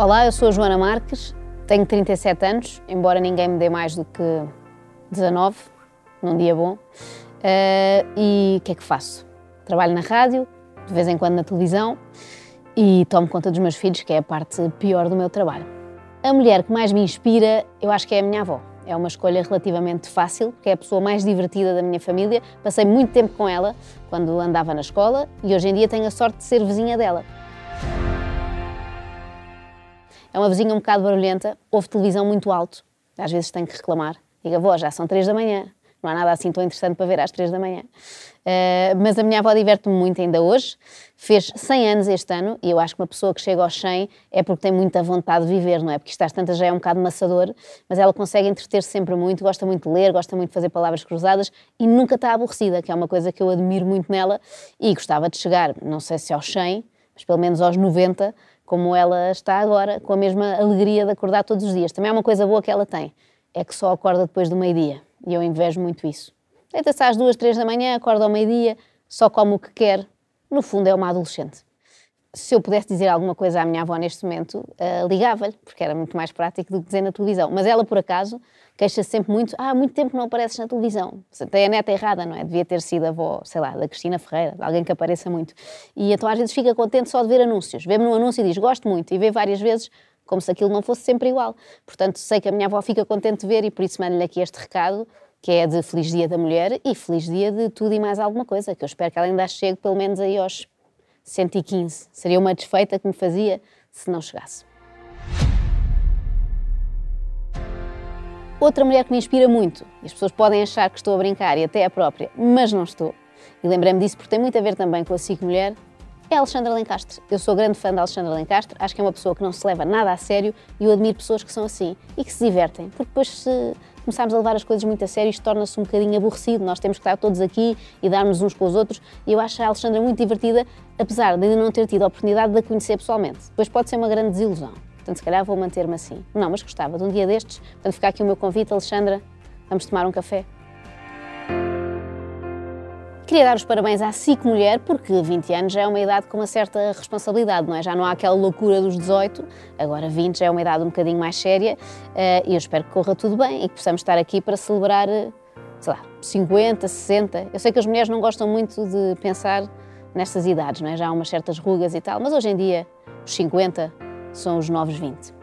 Olá, eu sou a Joana Marques, tenho 37 anos, embora ninguém me dê mais do que 19, num dia bom. Uh, e o que é que faço? Trabalho na rádio, de vez em quando na televisão e tomo conta dos meus filhos, que é a parte pior do meu trabalho. A mulher que mais me inspira, eu acho que é a minha avó. É uma escolha relativamente fácil, porque é a pessoa mais divertida da minha família. Passei muito tempo com ela quando andava na escola e hoje em dia tenho a sorte de ser vizinha dela. É uma vizinha um bocado barulhenta, ouve televisão muito alto, às vezes tem que reclamar. Diga, avó, já são três da manhã, não há nada assim tão interessante para ver às três da manhã. Uh, mas a minha avó diverte-me muito ainda hoje, fez 100 anos este ano e eu acho que uma pessoa que chega aos 100 é porque tem muita vontade de viver, não é? Porque isto às tantas já é um bocado maçador, mas ela consegue entreter-se sempre muito, gosta muito de ler, gosta muito de fazer palavras cruzadas e nunca está aborrecida, que é uma coisa que eu admiro muito nela e gostava de chegar, não sei se aos 100, mas pelo menos aos 90, como ela está agora, com a mesma alegria de acordar todos os dias. Também é uma coisa boa que ela tem, é que só acorda depois do meio-dia. E eu invejo muito isso. Deita-se às duas, três da manhã, acorda ao meio-dia, só come o que quer. No fundo, é uma adolescente. Se eu pudesse dizer alguma coisa à minha avó neste momento, uh, ligava-lhe, porque era muito mais prático do que dizer na televisão. Mas ela, por acaso, queixa-se sempre muito: ah, há muito tempo não apareces na televisão. Tem a neta errada, não é? Devia ter sido a avó, sei lá, da Cristina Ferreira, alguém que apareça muito. E então às vezes fica contente só de ver anúncios. Vê-me num anúncio e diz: gosto muito, e vê várias vezes como se aquilo não fosse sempre igual. Portanto, sei que a minha avó fica contente de ver e por isso mando-lhe aqui este recado, que é de Feliz Dia da Mulher e Feliz Dia de tudo e mais alguma coisa, que eu espero que ela ainda chegue pelo menos aí aos 115. Seria uma desfeita que me fazia se não chegasse. Outra mulher que me inspira muito, e as pessoas podem achar que estou a brincar e até a própria, mas não estou, e lembrei-me disso porque tem muito a ver também com a SIC Mulher, é Alexandra Lencastre. Eu sou grande fã da Alexandra Lencastre, acho que é uma pessoa que não se leva nada a sério e eu admiro pessoas que são assim e que se divertem, porque depois se começarmos a levar as coisas muito a sério isto torna-se um bocadinho aborrecido, nós temos que estar todos aqui e darmos uns com os outros e eu acho a Alexandra muito divertida, apesar de ainda não ter tido a oportunidade de a conhecer pessoalmente. Depois pode ser uma grande desilusão. Portanto, se calhar vou manter-me assim. Não, mas gostava de um dia destes. Portanto, ficar aqui o meu convite, Alexandra, vamos tomar um café. Queria dar os parabéns à SIC Mulher, porque 20 anos já é uma idade com uma certa responsabilidade, não é? Já não há aquela loucura dos 18, agora 20 já é uma idade um bocadinho mais séria eh, e eu espero que corra tudo bem e que possamos estar aqui para celebrar, eh, sei lá, 50, 60. Eu sei que as mulheres não gostam muito de pensar nestas idades, não é? Já há umas certas rugas e tal, mas hoje em dia os 50 são os novos 20.